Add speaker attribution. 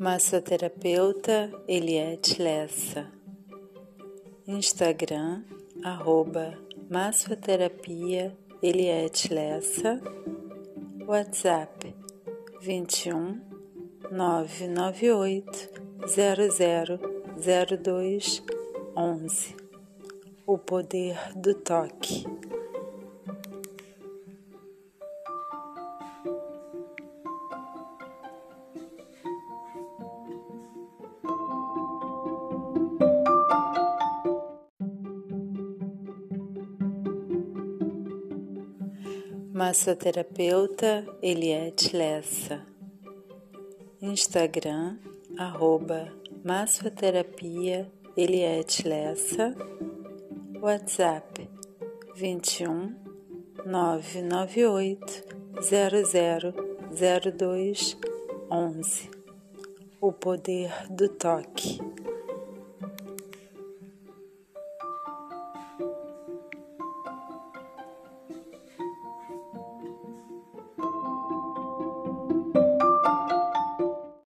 Speaker 1: Massoterapeuta Eliette Lessa. Instagram arroba Massoterapia Eliette Lessa. WhatsApp 21 998 0002 11 O poder do toque Massoterapeuta Eliette Lessa. Instagram, arroba Massoterapia Eliette Lessa. WhatsApp 21 998 11. O poder do toque.